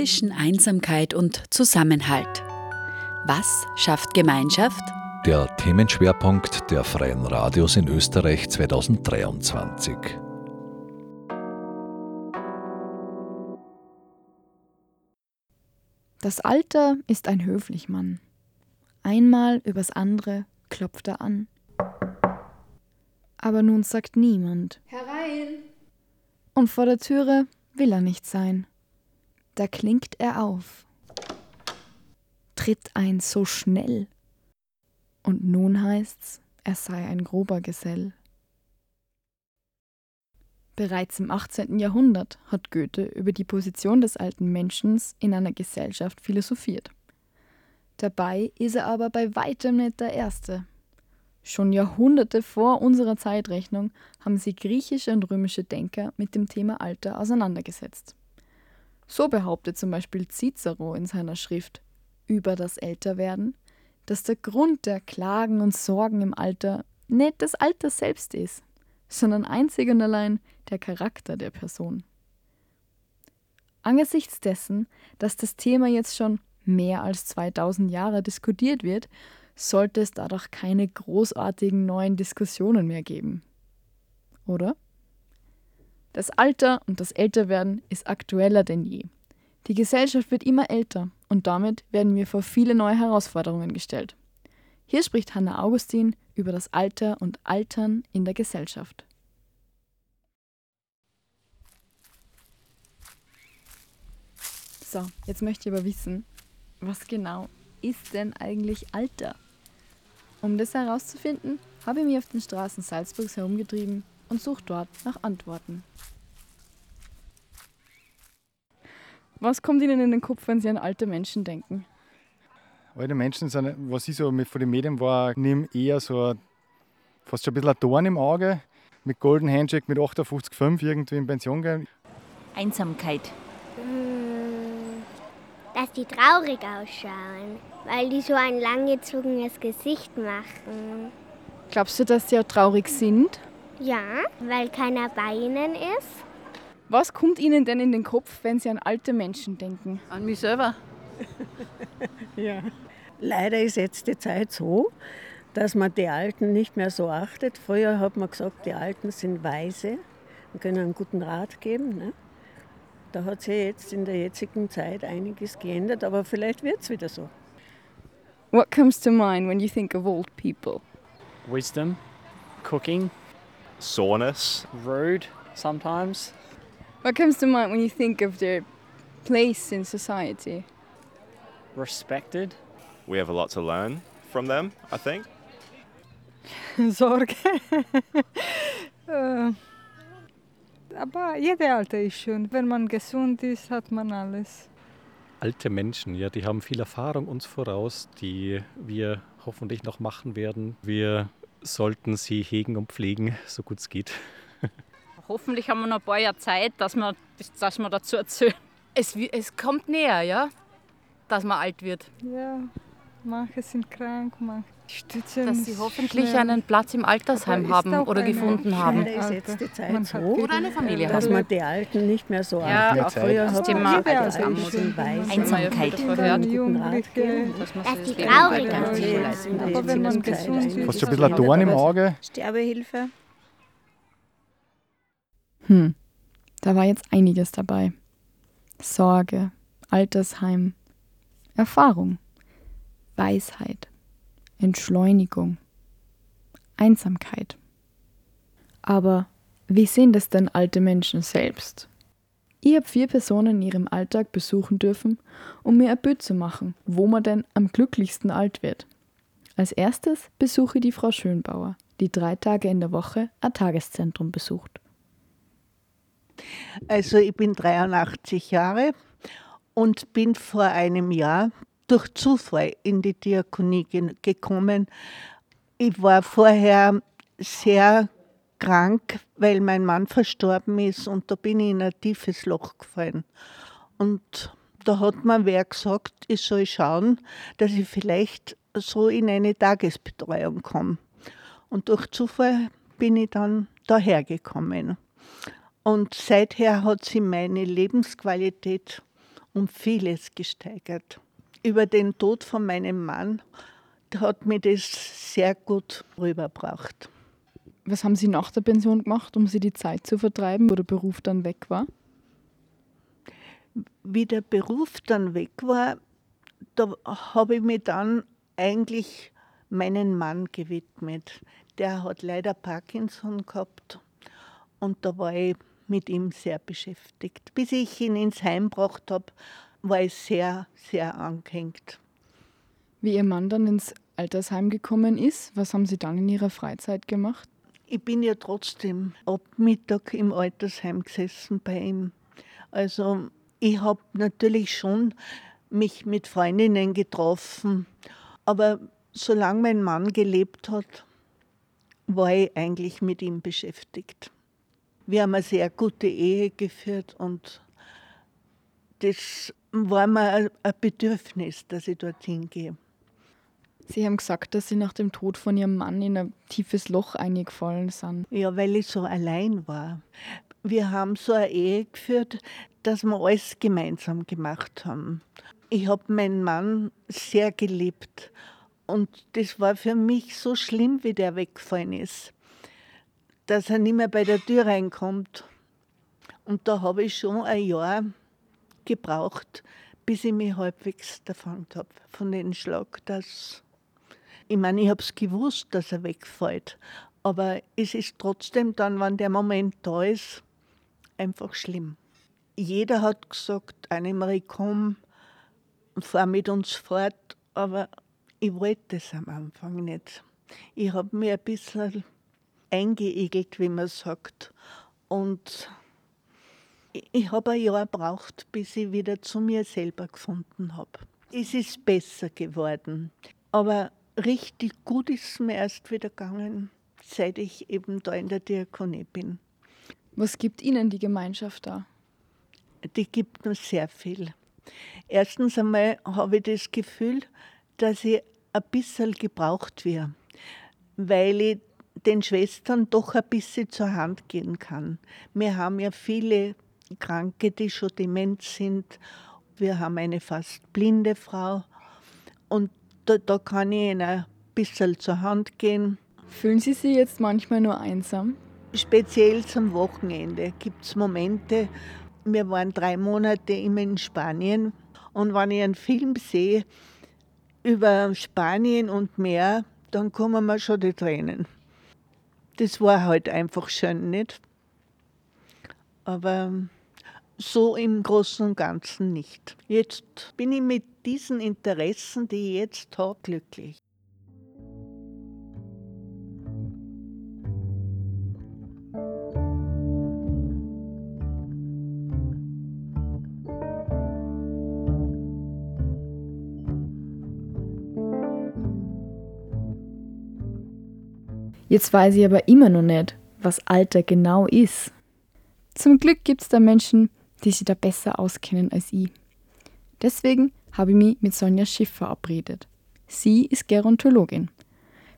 zwischen Einsamkeit und Zusammenhalt. Was schafft Gemeinschaft? Der Themenschwerpunkt der Freien Radios in Österreich 2023. Das Alter ist ein Höflichmann. Einmal übers andere klopft er an. Aber nun sagt niemand. Herein! Und vor der Türe will er nicht sein. Da klingt er auf, tritt ein so schnell. Und nun heißt's, er sei ein grober Gesell. Bereits im 18. Jahrhundert hat Goethe über die Position des alten Menschen in einer Gesellschaft philosophiert. Dabei ist er aber bei weitem nicht der Erste. Schon Jahrhunderte vor unserer Zeitrechnung haben sich griechische und römische Denker mit dem Thema Alter auseinandergesetzt. So behauptet zum Beispiel Cicero in seiner Schrift über das Älterwerden, dass der Grund der Klagen und Sorgen im Alter nicht das Alter selbst ist, sondern einzig und allein der Charakter der Person. Angesichts dessen, dass das Thema jetzt schon mehr als 2000 Jahre diskutiert wird, sollte es dadurch keine großartigen neuen Diskussionen mehr geben. Oder? Das Alter und das Älterwerden ist aktueller denn je. Die Gesellschaft wird immer älter und damit werden wir vor viele neue Herausforderungen gestellt. Hier spricht Hanna Augustin über das Alter und Altern in der Gesellschaft. So, jetzt möchte ich aber wissen, was genau ist denn eigentlich Alter? Um das herauszufinden, habe ich mich auf den Straßen Salzburgs herumgetrieben und suche dort nach Antworten. Was kommt Ihnen in den Kopf, wenn Sie an alte Menschen denken? Alte Menschen sind, was ich so mit von den Medien war, nimm eher so fast schon ein bisschen ein Dorn im Auge. Mit Golden Handshake mit 58,5 irgendwie in Pension gehen. Einsamkeit. Hm, dass die traurig ausschauen, weil die so ein langgezogenes Gesicht machen. Glaubst du, dass sie auch traurig sind? Ja, weil keiner bei ihnen ist. Was kommt Ihnen denn in den Kopf, wenn Sie an alte Menschen denken? An mich selber. ja. Leider ist jetzt die Zeit so, dass man die Alten nicht mehr so achtet. Früher hat man gesagt, die Alten sind weise und können einen guten Rat geben. Ne? Da hat sich jetzt in der jetzigen Zeit einiges geändert, aber vielleicht wird es wieder so. What comes to mind when you think of old people? Wisdom, cooking, soreness, rude sometimes. What comes to mind when you think of their place in society? Respected. We have a lot to learn from them, I think. Sorge. Äh, aber jede Alter ist schön. Wenn man gesund ist, hat man alles. Alte Menschen, ja, die haben viel Erfahrung uns voraus, die wir hoffentlich noch machen werden. Wir sollten sie hegen und pflegen, so gut es geht. Hoffentlich haben wir noch ein paar Jahre Zeit, dass wir, dass wir dazu erzählen. Es, es kommt näher, ja, dass man alt wird. Ja, manche sind krank, manche stützen. Dass sie hoffentlich schnell. einen Platz im Altersheim haben oder gefunden haben. Ist jetzt die Zeit so, oder eine Familie dass man die Alten nicht mehr so ja, achtet. Früher schon weiß. Einsamkeit. Dass die traurig Aber wenn man gesund ist. Fast schon ein bisschen ein Dorn im Auge. Sterbehilfe. Hm, da war jetzt einiges dabei. Sorge, Altersheim, Erfahrung, Weisheit, Entschleunigung, Einsamkeit. Aber wie sehen das denn alte Menschen selbst? Ich habe vier Personen in ihrem Alltag besuchen dürfen, um mir ein Bild zu machen, wo man denn am glücklichsten alt wird. Als erstes besuche ich die Frau Schönbauer, die drei Tage in der Woche ein Tageszentrum besucht. Also ich bin 83 Jahre und bin vor einem Jahr durch Zufall in die Diakonie gekommen. Ich war vorher sehr krank, weil mein Mann verstorben ist und da bin ich in ein tiefes Loch gefallen. Und da hat mir wer gesagt, ich soll schauen, dass ich vielleicht so in eine Tagesbetreuung komme. Und durch Zufall bin ich dann dahergekommen. Und seither hat sich meine Lebensqualität um vieles gesteigert. Über den Tod von meinem Mann hat mir das sehr gut rübergebracht. Was haben Sie nach der Pension gemacht, um Sie die Zeit zu vertreiben, wo der Beruf dann weg war? Wie der Beruf dann weg war, da habe ich mich dann eigentlich meinen Mann gewidmet. Der hat leider Parkinson gehabt und da war ich mit ihm sehr beschäftigt. Bis ich ihn ins Heim gebracht habe, war ich sehr, sehr angehängt. Wie Ihr Mann dann ins Altersheim gekommen ist, was haben Sie dann in Ihrer Freizeit gemacht? Ich bin ja trotzdem ab Mittag im Altersheim gesessen bei ihm. Also ich habe natürlich schon mich mit Freundinnen getroffen, aber solange mein Mann gelebt hat, war ich eigentlich mit ihm beschäftigt. Wir haben eine sehr gute Ehe geführt und das war mir ein Bedürfnis, dass ich dorthin gehe. Sie haben gesagt, dass Sie nach dem Tod von Ihrem Mann in ein tiefes Loch eingefallen sind. Ja, weil ich so allein war. Wir haben so eine Ehe geführt, dass wir alles gemeinsam gemacht haben. Ich habe meinen Mann sehr geliebt und das war für mich so schlimm, wie der weggefallen ist, dass er nicht mehr bei der Tür reinkommt. Und da habe ich schon ein Jahr gebraucht, bis ich mich halbwegs davon habe von dem Schlag. Dass ich meine, ich habe es gewusst, dass er wegfällt, aber es ist trotzdem dann, wenn der Moment da ist, einfach schlimm. Jeder hat gesagt, Annemarie, komm, fahr mit uns fort, aber ich wollte es am Anfang nicht. Ich habe mir ein bisschen eingeegelt, wie man sagt. Und ich habe ein Jahr gebraucht, bis ich wieder zu mir selber gefunden habe. Es ist besser geworden. Aber richtig gut ist es mir erst wieder gegangen, seit ich eben da in der Diakonie bin. Was gibt Ihnen die Gemeinschaft da? Die gibt mir sehr viel. Erstens einmal habe ich das Gefühl, dass ich ein bisschen gebraucht werde, weil ich den Schwestern doch ein bisschen zur Hand gehen kann. Wir haben ja viele Kranke, die schon dement sind. Wir haben eine fast blinde Frau und da, da kann ich ihnen ein bisschen zur Hand gehen. Fühlen Sie sich jetzt manchmal nur einsam? Speziell zum Wochenende gibt es Momente, wir waren drei Monate immer in Spanien und wenn ich einen Film sehe über Spanien und Meer, dann kommen mir schon die Tränen. Das war halt einfach schön, nicht? Aber so im Großen und Ganzen nicht. Jetzt bin ich mit diesen Interessen, die ich jetzt habe, glücklich. Jetzt weiß ich aber immer noch nicht, was Alter genau ist. Zum Glück gibt es da Menschen, die sich da besser auskennen als ich. Deswegen habe ich mich mit Sonja Schiff verabredet. Sie ist Gerontologin.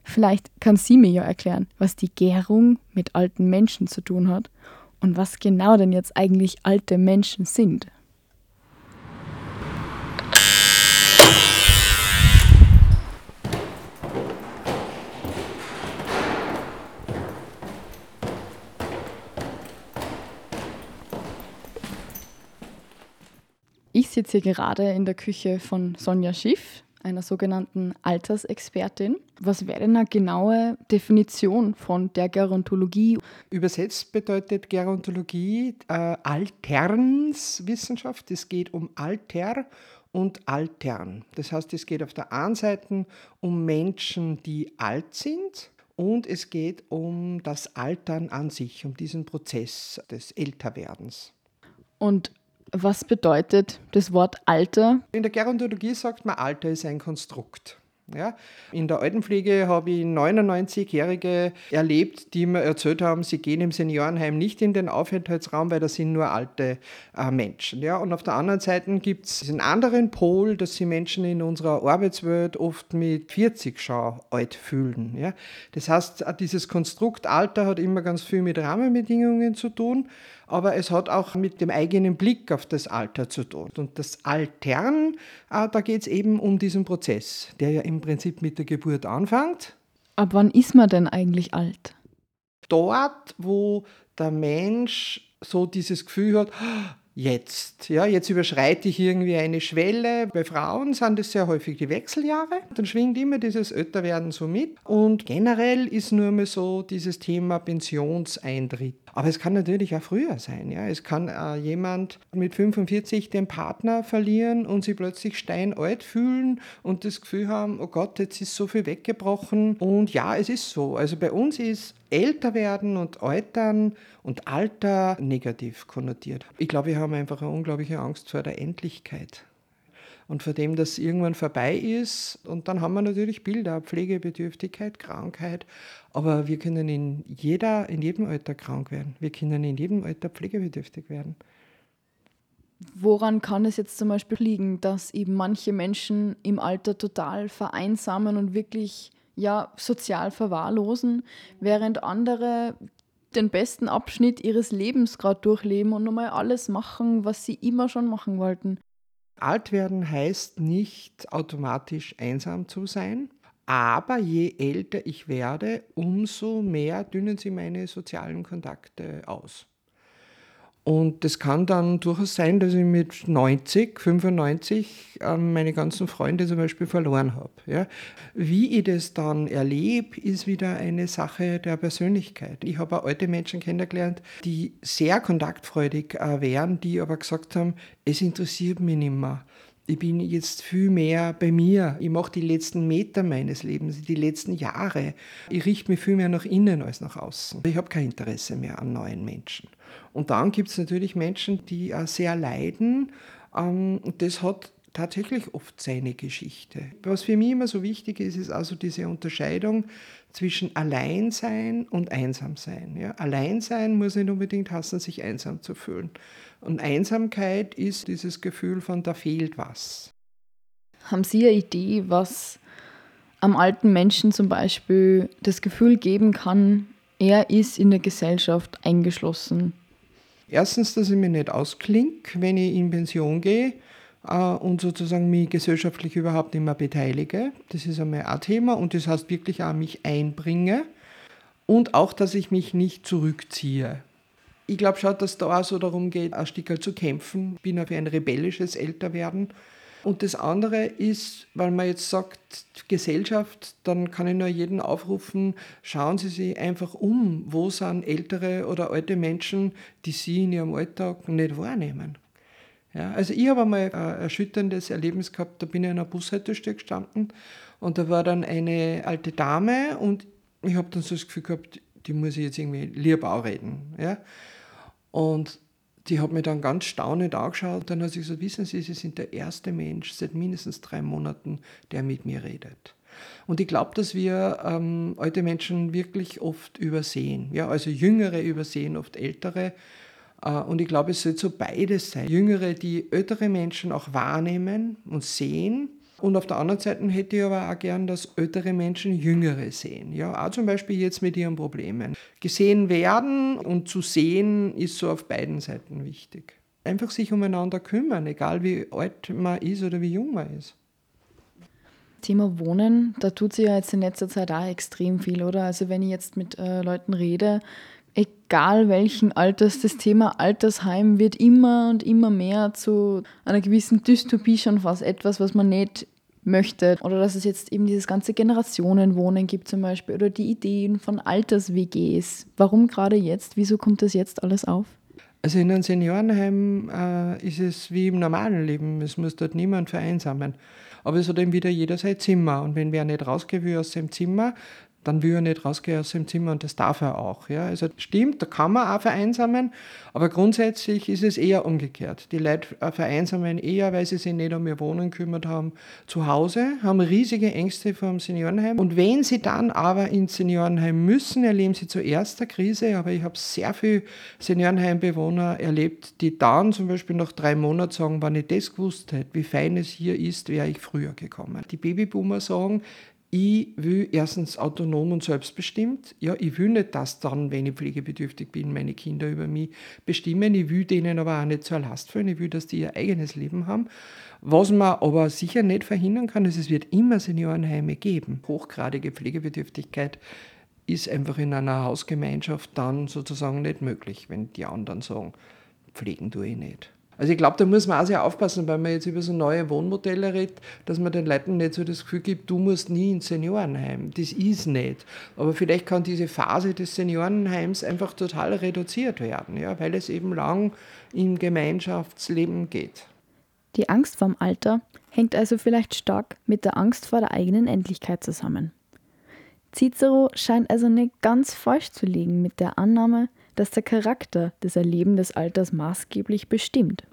Vielleicht kann sie mir ja erklären, was die Gärung mit alten Menschen zu tun hat und was genau denn jetzt eigentlich alte Menschen sind. Sitze hier gerade in der Küche von Sonja Schiff, einer sogenannten Altersexpertin. Was wäre denn eine genaue Definition von der Gerontologie? Übersetzt bedeutet Gerontologie äh, Alternswissenschaft. Es geht um Alter und Altern. Das heißt, es geht auf der einen Seite um Menschen, die alt sind und es geht um das Altern an sich, um diesen Prozess des Älterwerdens. Und was bedeutet das Wort Alter? In der Gerontologie sagt man, Alter ist ein Konstrukt. Ja, in der Altenpflege habe ich 99-Jährige erlebt, die mir erzählt haben, sie gehen im Seniorenheim nicht in den Aufenthaltsraum, weil da sind nur alte äh, Menschen. Ja, und auf der anderen Seite gibt es einen anderen Pol, dass sie Menschen in unserer Arbeitswelt oft mit 40 schon alt fühlen. Ja. Das heißt, dieses Konstrukt Alter hat immer ganz viel mit Rahmenbedingungen zu tun. Aber es hat auch mit dem eigenen Blick auf das Alter zu tun. Und das Altern, äh, da geht es eben um diesen Prozess, der ja im Prinzip mit der Geburt anfängt. Ab wann ist man denn eigentlich alt? Dort, wo der Mensch so dieses Gefühl hat, jetzt. Ja, jetzt überschreite ich irgendwie eine Schwelle. Bei Frauen sind es sehr häufig die Wechseljahre. Dann schwingt immer dieses Älterwerden so mit. Und generell ist nur mal so dieses Thema Pensionseintritt. Aber es kann natürlich auch früher sein. Ja. Es kann äh, jemand mit 45 den Partner verlieren und sich plötzlich steinalt fühlen und das Gefühl haben, oh Gott, jetzt ist so viel weggebrochen. Und ja, es ist so. Also bei uns ist älter werden und altern und Alter negativ konnotiert. Ich glaube, wir haben einfach eine unglaubliche Angst vor der Endlichkeit und vor dem, dass irgendwann vorbei ist. Und dann haben wir natürlich Bilder, Pflegebedürftigkeit, Krankheit. Aber wir können in, jeder, in jedem Alter krank werden. Wir können in jedem Alter pflegebedürftig werden. Woran kann es jetzt zum Beispiel liegen, dass eben manche Menschen im Alter total vereinsamen und wirklich ja, sozial verwahrlosen, während andere den besten Abschnitt ihres Lebens gerade durchleben und nochmal alles machen, was sie immer schon machen wollten. Alt werden heißt nicht automatisch einsam zu sein, aber je älter ich werde, umso mehr dünnen sie meine sozialen Kontakte aus. Und das kann dann durchaus sein, dass ich mit 90, 95 ähm, meine ganzen Freunde zum Beispiel verloren habe. Ja. Wie ich das dann erlebe, ist wieder eine Sache der Persönlichkeit. Ich habe auch alte Menschen kennengelernt, die sehr kontaktfreudig äh, wären, die aber gesagt haben, es interessiert mich nicht mehr ich bin jetzt viel mehr bei mir. Ich mache die letzten Meter meines Lebens, die letzten Jahre. Ich richte mich viel mehr nach innen als nach außen. Ich habe kein Interesse mehr an neuen Menschen. Und dann gibt es natürlich Menschen, die auch sehr leiden. Ähm, das hat tatsächlich oft seine Geschichte. Was für mich immer so wichtig ist, ist also diese Unterscheidung zwischen Alleinsein und Einsamsein. Ja, Alleinsein muss nicht unbedingt heißen, sich einsam zu fühlen. Und Einsamkeit ist dieses Gefühl von, da fehlt was. Haben Sie eine Idee, was am alten Menschen zum Beispiel das Gefühl geben kann, er ist in der Gesellschaft eingeschlossen? Erstens, dass ich mich nicht ausklinge, wenn ich in Pension gehe äh, und sozusagen mich gesellschaftlich überhaupt nicht mehr beteilige. Das ist einmal ein Thema und das heißt wirklich auch mich einbringe und auch, dass ich mich nicht zurückziehe. Ich glaube schon, dass da auch so darum geht, ein Stück zu kämpfen. Ich bin auf ein rebellisches Älterwerden. Und das andere ist, weil man jetzt sagt, Gesellschaft, dann kann ich nur jeden aufrufen, schauen Sie sich einfach um, wo sind ältere oder alte Menschen, die Sie in Ihrem Alltag nicht wahrnehmen. Ja, also ich habe einmal ein erschütterndes Erlebnis gehabt, da bin ich an einer Bushaltestelle gestanden und da war dann eine alte Dame und ich habe dann so das Gefühl gehabt, die muss ich jetzt irgendwie lieb reden. Ja? Und die hat mir dann ganz staunend angeschaut. Dann hat sie gesagt, wissen Sie, Sie sind der erste Mensch seit mindestens drei Monaten, der mit mir redet. Und ich glaube, dass wir ähm, alte Menschen wirklich oft übersehen. Ja, also Jüngere übersehen oft Ältere. Äh, und ich glaube, es sollte so beides sein. Jüngere, die ältere Menschen auch wahrnehmen und sehen und auf der anderen Seite hätte ich aber auch gern, dass ältere Menschen Jüngere sehen. Ja, auch zum Beispiel jetzt mit ihren Problemen. Gesehen werden und zu sehen ist so auf beiden Seiten wichtig. Einfach sich umeinander kümmern, egal wie alt man ist oder wie jung man ist. Thema Wohnen, da tut sich ja jetzt in letzter Zeit auch extrem viel, oder? Also wenn ich jetzt mit äh, Leuten rede, egal welchen Alters, das Thema Altersheim wird immer und immer mehr zu einer gewissen Dystopie schon fast etwas, was man nicht möchte. Oder dass es jetzt eben dieses ganze Generationenwohnen gibt zum Beispiel oder die Ideen von Alters-WGs. Warum gerade jetzt? Wieso kommt das jetzt alles auf? Also in einem Seniorenheim äh, ist es wie im normalen Leben. Es muss dort niemand vereinsamen. Aber es hat eben wieder jeder sein Zimmer. Und wenn wer nicht rausgehen will aus seinem Zimmer, dann will er nicht rausgehen aus dem Zimmer und das darf er auch. Ja. Also stimmt, da kann man auch vereinsamen, aber grundsätzlich ist es eher umgekehrt. Die Leute vereinsamen eher, weil sie sich nicht um ihr Wohnen gekümmert haben, zu Hause, haben riesige Ängste vor dem Seniorenheim. Und wenn sie dann aber ins Seniorenheim müssen, erleben sie zuerst eine Krise, aber ich habe sehr viele Seniorenheimbewohner erlebt, die dann zum Beispiel nach drei Monaten sagen, wenn ich das gewusst hätte, wie fein es hier ist, wäre ich früher gekommen. Die Babyboomer sagen, ich will erstens autonom und selbstbestimmt. Ja, ich will nicht, dass dann, wenn ich pflegebedürftig bin, meine Kinder über mich bestimmen. Ich will denen aber auch nicht zur Last fallen. Ich will, dass die ihr eigenes Leben haben. Was man aber sicher nicht verhindern kann, ist, es wird immer Seniorenheime geben. Hochgradige Pflegebedürftigkeit ist einfach in einer Hausgemeinschaft dann sozusagen nicht möglich, wenn die anderen sagen, pflegen tue ich nicht. Also ich glaube, da muss man auch sehr aufpassen, weil man jetzt über so neue Wohnmodelle redet, dass man den Leuten nicht so das Gefühl gibt, du musst nie ins Seniorenheim. Das ist nicht. Aber vielleicht kann diese Phase des Seniorenheims einfach total reduziert werden, ja, weil es eben lang im Gemeinschaftsleben geht. Die Angst vorm Alter hängt also vielleicht stark mit der Angst vor der eigenen Endlichkeit zusammen. Cicero scheint also nicht ganz falsch zu liegen mit der Annahme, dass der Charakter des Erleben des Alters maßgeblich bestimmt.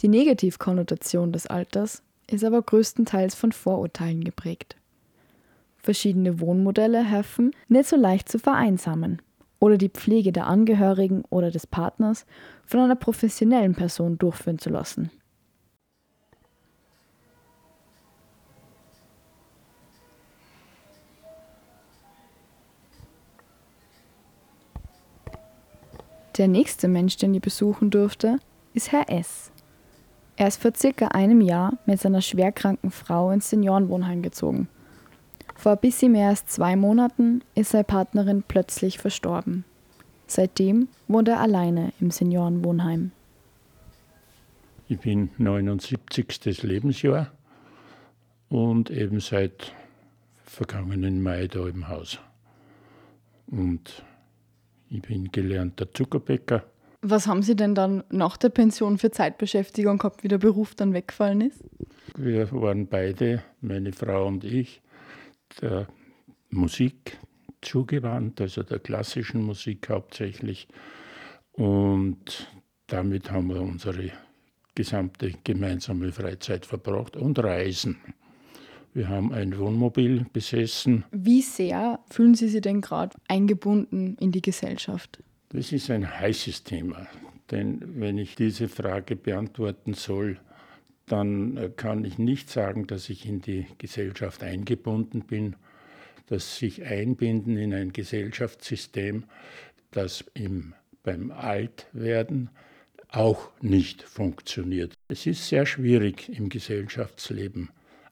Die Negativkonnotation des Alters ist aber größtenteils von Vorurteilen geprägt. Verschiedene Wohnmodelle helfen, nicht so leicht zu vereinsamen oder die Pflege der Angehörigen oder des Partners von einer professionellen Person durchführen zu lassen. Der nächste Mensch, den ich besuchen durfte, ist Herr S. Er ist vor circa einem Jahr mit seiner schwerkranken Frau ins Seniorenwohnheim gezogen. Vor ein bisschen mehr als zwei Monaten ist seine Partnerin plötzlich verstorben. Seitdem wohnt er alleine im Seniorenwohnheim. Ich bin 79. Lebensjahr und eben seit vergangenen Mai da im Haus. Und ich bin gelernter Zuckerbäcker. Was haben Sie denn dann nach der Pension für Zeitbeschäftigung gehabt, wie der Beruf dann weggefallen ist? Wir waren beide, meine Frau und ich, der Musik zugewandt, also der klassischen Musik hauptsächlich. Und damit haben wir unsere gesamte gemeinsame Freizeit verbracht und Reisen. Wir haben ein Wohnmobil besessen. Wie sehr fühlen Sie sich denn gerade eingebunden in die Gesellschaft? Das ist ein heißes Thema. Denn wenn ich diese Frage beantworten soll, dann äh, kann ich nicht sagen, dass ich in die Gesellschaft eingebunden bin. Das sich einbinden in ein Gesellschaftssystem, das im, beim Altwerden auch nicht funktioniert. Es ist sehr schwierig im Gesellschaftsleben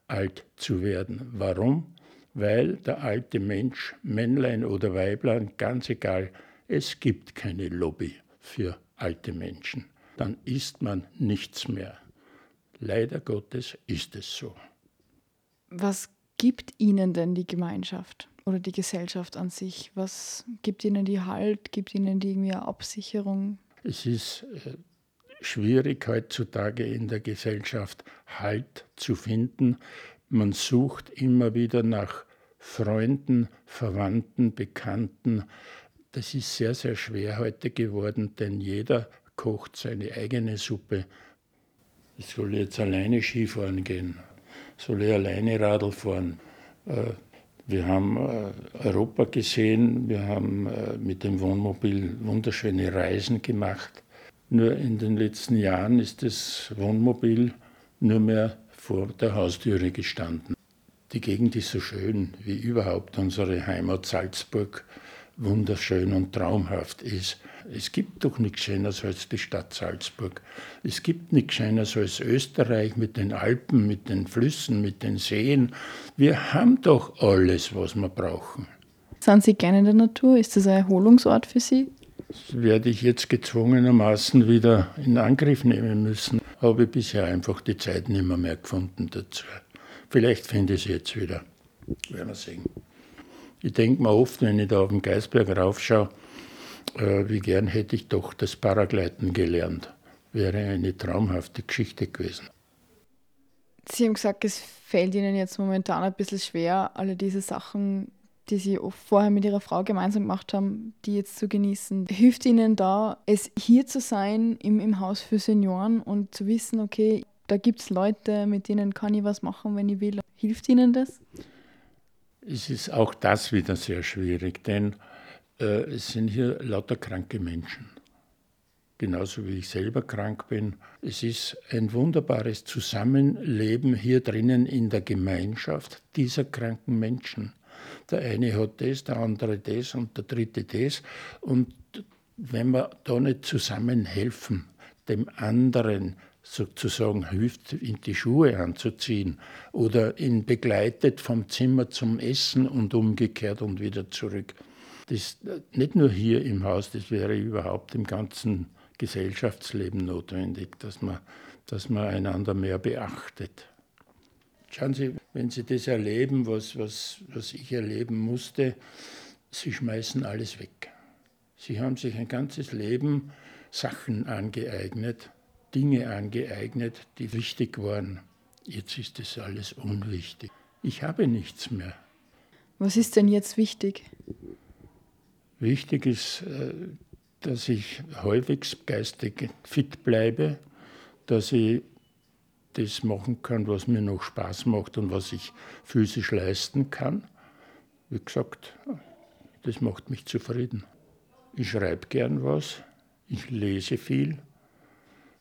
alt zu werden. Warum? Weil der alte Mensch, Männlein oder Weiblein, ganz egal, es gibt keine Lobby für alte Menschen. Dann ist man nichts mehr. Leider Gottes ist es so. Was gibt Ihnen denn die Gemeinschaft oder die Gesellschaft an sich? Was gibt Ihnen die Halt? Gibt Ihnen die irgendwie eine Absicherung? Es ist äh, schwierig heutzutage in der Gesellschaft Halt zu finden. Man sucht immer wieder nach Freunden, Verwandten, Bekannten. Das ist sehr, sehr schwer heute geworden, denn jeder kocht seine eigene Suppe. Ich soll jetzt alleine Skifahren gehen, soll ich alleine Radl fahren. Äh, wir haben äh, Europa gesehen, wir haben äh, mit dem Wohnmobil wunderschöne Reisen gemacht. Nur in den letzten Jahren ist das Wohnmobil nur mehr vor der Haustüre gestanden. Die Gegend ist so schön, wie überhaupt unsere Heimat Salzburg wunderschön und traumhaft ist. Es gibt doch nichts Schöneres als die Stadt Salzburg. Es gibt nichts Schöneres als Österreich mit den Alpen, mit den Flüssen, mit den Seen. Wir haben doch alles, was wir brauchen. Sind Sie gerne in der Natur? Ist das ein Erholungsort für Sie? Werde ich jetzt gezwungenermaßen wieder in Angriff nehmen müssen. Habe ich bisher einfach die Zeit nicht mehr, mehr gefunden dazu. Vielleicht finde ich es jetzt wieder. Werden wir sehen. Ich denke mir oft, wenn ich da auf den Geisberg raufschaue, äh, wie gern hätte ich doch das Paragleiten gelernt. Wäre eine traumhafte Geschichte gewesen. Sie haben gesagt, es fällt Ihnen jetzt momentan ein bisschen schwer, alle diese Sachen die Sie vorher mit Ihrer Frau gemeinsam gemacht haben, die jetzt zu genießen. Hilft Ihnen da, es hier zu sein im, im Haus für Senioren und zu wissen, okay, da gibt es Leute, mit denen kann ich was machen, wenn ich will. Hilft Ihnen das? Es ist auch das wieder sehr schwierig, denn äh, es sind hier lauter kranke Menschen. genauso wie ich selber krank bin. Es ist ein wunderbares Zusammenleben hier drinnen in der Gemeinschaft dieser kranken Menschen. Der eine hat das, der andere das und der dritte das. Und wenn wir da nicht zusammen helfen, dem anderen sozusagen hilft, in die Schuhe anzuziehen oder ihn begleitet vom Zimmer zum Essen und umgekehrt und wieder zurück. Das nicht nur hier im Haus, das wäre überhaupt im ganzen Gesellschaftsleben notwendig, dass man, dass man einander mehr beachtet. Schauen Sie, wenn Sie das erleben, was, was, was ich erleben musste, Sie schmeißen alles weg. Sie haben sich ein ganzes Leben Sachen angeeignet, Dinge angeeignet, die wichtig waren. Jetzt ist das alles unwichtig. Ich habe nichts mehr. Was ist denn jetzt wichtig? Wichtig ist, äh, dass ich halbwegs geistig fit bleibe, dass ich das machen kann, was mir noch Spaß macht und was ich physisch leisten kann. Wie gesagt, das macht mich zufrieden. Ich schreibe gern was, ich lese viel.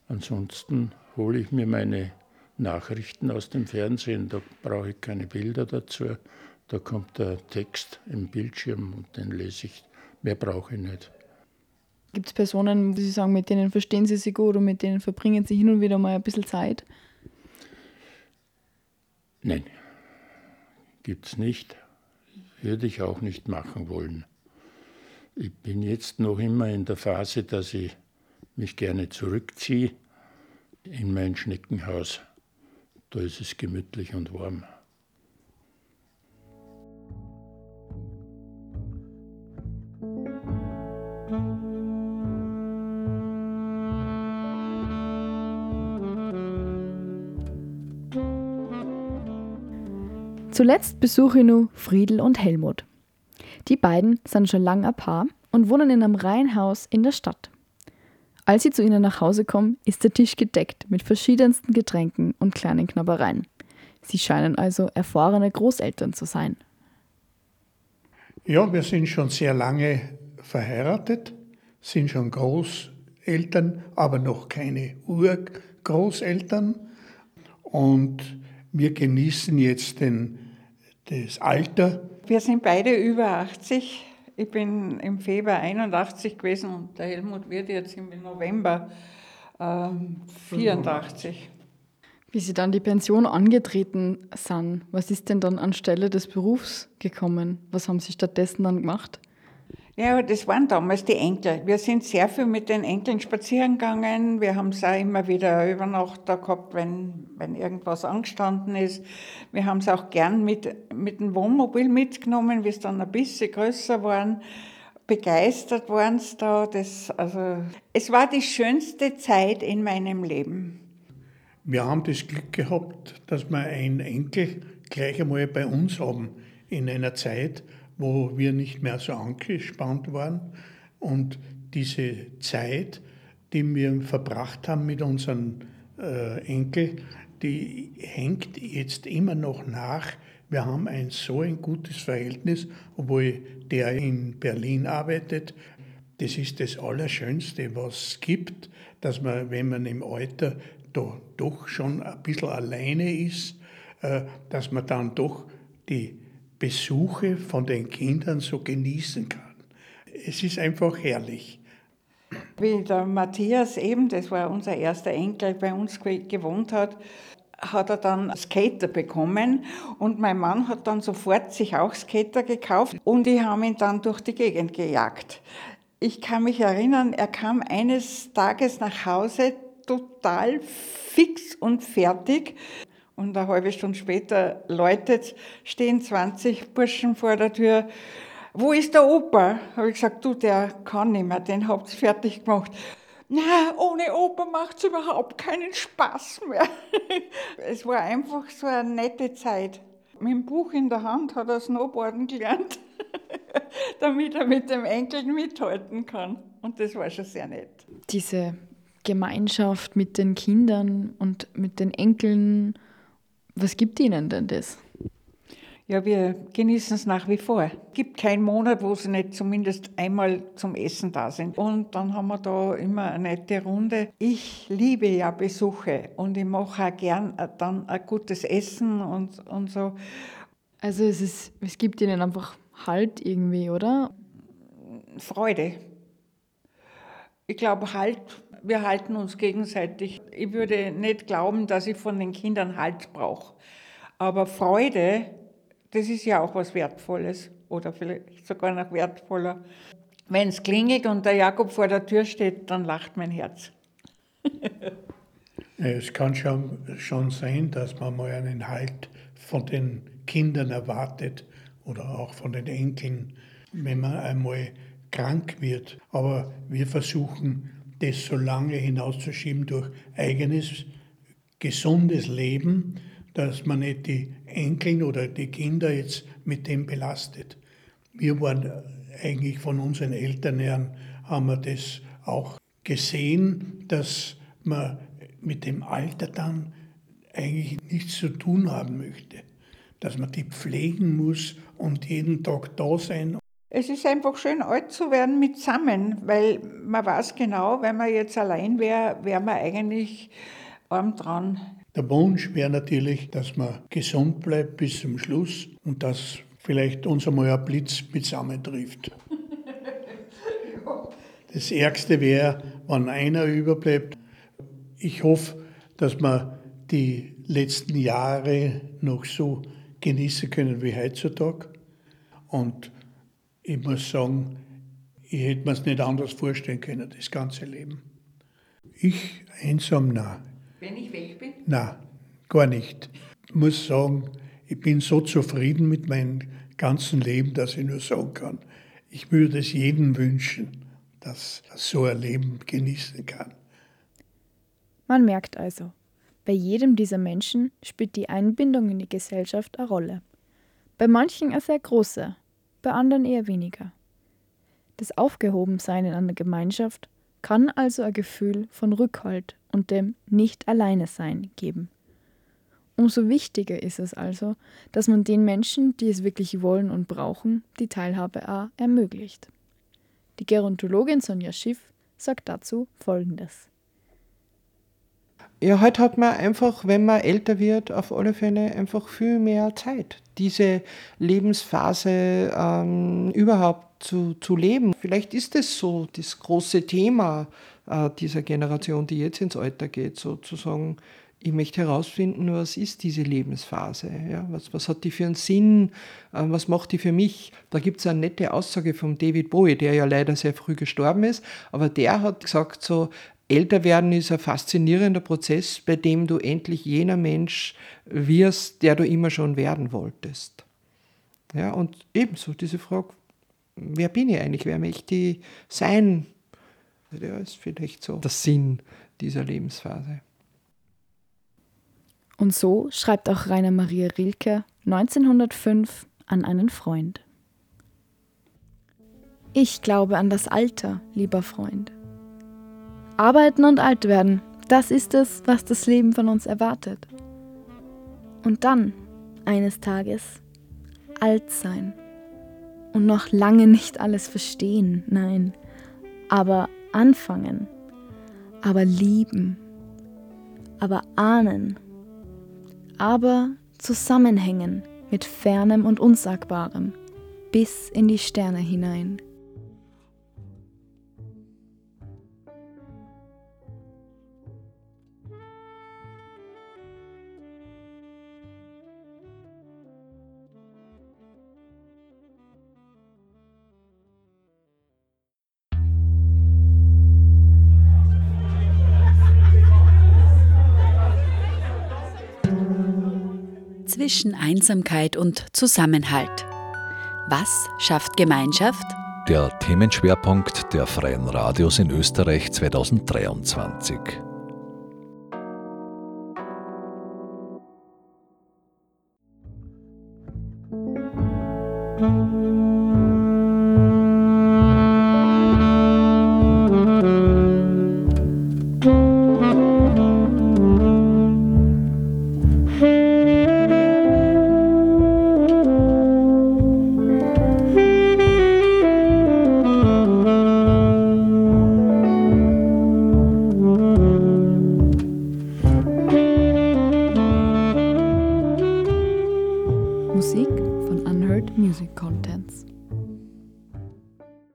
Ansonsten hole ich mir meine Nachrichten aus dem Fernsehen, da brauche ich keine Bilder dazu. Da kommt der Text im Bildschirm und den lese ich. Mehr brauche ich nicht. Gibt es Personen, wo Sie sagen, mit denen verstehen Sie sich gut und mit denen verbringen Sie hin und wieder mal ein bisschen Zeit? Nein, gibt es nicht. Würde ich auch nicht machen wollen. Ich bin jetzt noch immer in der Phase, dass ich mich gerne zurückziehe in mein Schneckenhaus. Da ist es gemütlich und warm. Zuletzt besuche ich nur Friedel und Helmut. Die beiden sind schon lange ein Paar und wohnen in einem Reihenhaus in der Stadt. Als sie zu ihnen nach Hause kommen, ist der Tisch gedeckt mit verschiedensten Getränken und kleinen Knabbereien. Sie scheinen also erfahrene Großeltern zu sein. Ja, wir sind schon sehr lange verheiratet, sind schon Großeltern, aber noch keine Urgroßeltern. Und wir genießen jetzt den das Alter? Wir sind beide über 80. Ich bin im Februar 81 gewesen und der Helmut wird jetzt im November äh, 84. Wie Sie dann die Pension angetreten sind, was ist denn dann anstelle des Berufs gekommen? Was haben Sie stattdessen dann gemacht? Ja, das waren damals die Enkel. Wir sind sehr viel mit den Enkeln spazieren gegangen. Wir haben es auch immer wieder über Nacht da gehabt, wenn, wenn irgendwas angestanden ist. Wir haben es auch gern mit, mit dem Wohnmobil mitgenommen, wie es dann ein bisschen größer waren. Begeistert waren es da. Das, also, es war die schönste Zeit in meinem Leben. Wir haben das Glück gehabt, dass wir einen Enkel gleich einmal bei uns haben in einer Zeit, wo wir nicht mehr so angespannt waren. Und diese Zeit, die wir verbracht haben mit unseren äh, Enkel, die hängt jetzt immer noch nach. Wir haben ein so ein gutes Verhältnis, obwohl der in Berlin arbeitet. Das ist das Allerschönste, was es gibt, dass man, wenn man im Alter da doch schon ein bisschen alleine ist, äh, dass man dann doch die Besuche von den Kindern so genießen kann. Es ist einfach herrlich. Wie der Matthias eben, das war unser erster Enkel, bei uns gewohnt hat, hat er dann Skater bekommen und mein Mann hat dann sofort sich auch Skater gekauft und die haben ihn dann durch die Gegend gejagt. Ich kann mich erinnern, er kam eines Tages nach Hause total fix und fertig und eine halbe Stunde später läutet, stehen 20 Burschen vor der Tür. Wo ist der Opa? Habe ich gesagt, du, der kann nicht mehr, den habt ihr fertig gemacht. Na, ohne Opa macht es überhaupt keinen Spaß mehr. es war einfach so eine nette Zeit. Mit dem Buch in der Hand hat er Snowboarden gelernt, damit er mit dem Enkel mithalten kann. Und das war schon sehr nett. Diese Gemeinschaft mit den Kindern und mit den Enkeln was gibt Ihnen denn das? Ja, wir genießen es nach wie vor. Es gibt keinen Monat, wo sie nicht zumindest einmal zum Essen da sind. Und dann haben wir da immer eine nette Runde. Ich liebe ja Besuche und ich mache auch gern dann ein gutes Essen und, und so. Also es, ist, es gibt ihnen einfach Halt irgendwie, oder? Freude. Ich glaube, Halt, wir halten uns gegenseitig. Ich würde nicht glauben, dass ich von den Kindern Halt brauche. Aber Freude, das ist ja auch was Wertvolles oder vielleicht sogar noch wertvoller. Wenn es klingelt und der Jakob vor der Tür steht, dann lacht mein Herz. es kann schon, schon sein, dass man mal einen Halt von den Kindern erwartet oder auch von den Enkeln, wenn man einmal krank wird. Aber wir versuchen, das so lange hinauszuschieben durch eigenes, gesundes Leben, dass man nicht die Enkeln oder die Kinder jetzt mit dem belastet. Wir waren eigentlich von unseren Eltern her, haben wir das auch gesehen, dass man mit dem Alter dann eigentlich nichts zu tun haben möchte. Dass man die pflegen muss und jeden Tag da sein. Es ist einfach schön, alt zu werden mit zusammen, weil man weiß genau, wenn man jetzt allein wäre, wäre man eigentlich arm dran. Der Wunsch wäre natürlich, dass man gesund bleibt bis zum Schluss und dass vielleicht uns einmal ein Blitz mit trifft. Das Ärgste wäre, wenn einer überbleibt. Ich hoffe, dass wir die letzten Jahre noch so genießen können wie heutzutage. Und ich muss sagen, ich hätte mir es nicht anders vorstellen können, das ganze Leben. Ich einsam, nein. Wenn ich weg bin? Nein, gar nicht. Ich muss sagen, ich bin so zufrieden mit meinem ganzen Leben, dass ich nur sagen kann, ich würde es jedem wünschen, dass er so ein Leben genießen kann. Man merkt also, bei jedem dieser Menschen spielt die Einbindung in die Gesellschaft eine Rolle. Bei manchen eine sehr große, bei anderen eher weniger. Das Aufgehobensein in einer Gemeinschaft kann also ein Gefühl von Rückhalt und dem Nicht-Alleine-Sein geben. Umso wichtiger ist es also, dass man den Menschen, die es wirklich wollen und brauchen, die Teilhabe auch ermöglicht. Die Gerontologin Sonja Schiff sagt dazu Folgendes. Ja, heute hat man einfach, wenn man älter wird, auf alle Fälle einfach viel mehr Zeit, diese Lebensphase ähm, überhaupt zu, zu leben. Vielleicht ist es so das große Thema äh, dieser Generation, die jetzt ins Alter geht, sozusagen ich möchte herausfinden, was ist diese Lebensphase? Ja? Was, was hat die für einen Sinn? Äh, was macht die für mich? Da gibt es eine nette Aussage von David Bowie, der ja leider sehr früh gestorben ist, aber der hat gesagt, so älter werden ist ein faszinierender Prozess, bei dem du endlich jener Mensch wirst, der du immer schon werden wolltest. Ja, und ebenso diese Frage, wer bin ich eigentlich? Wer möchte ich sein? Ja, ist vielleicht so der Sinn dieser Lebensphase. Und so schreibt auch Rainer Maria Rilke 1905 an einen Freund. Ich glaube an das Alter, lieber Freund. Arbeiten und alt werden, das ist es, was das Leben von uns erwartet. Und dann, eines Tages, alt sein. Und noch lange nicht alles verstehen, nein, aber anfangen, aber lieben, aber ahnen aber zusammenhängen mit Fernem und Unsagbarem bis in die Sterne hinein. Zwischen Einsamkeit und Zusammenhalt. Was schafft Gemeinschaft? Der Themenschwerpunkt der Freien Radios in Österreich 2023.